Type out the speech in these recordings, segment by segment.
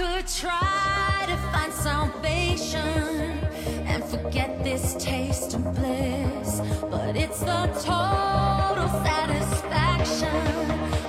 could try to find salvation and forget this taste of bliss, but it's the total satisfaction.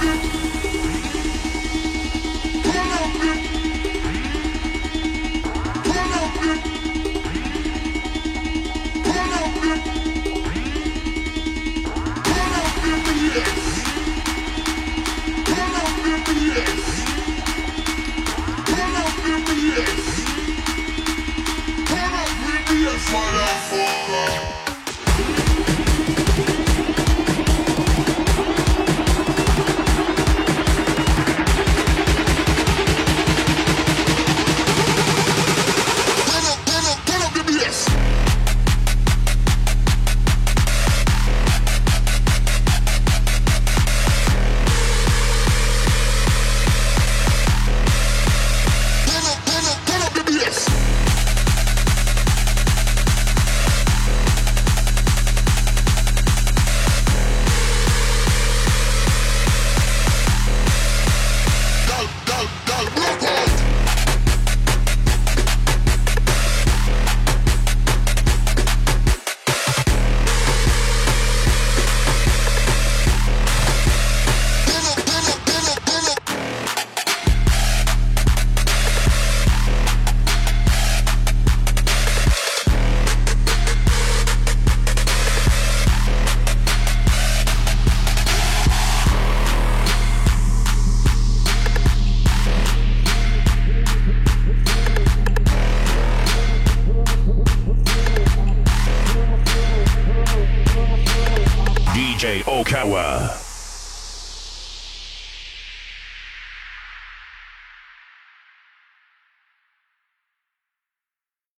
Thank you.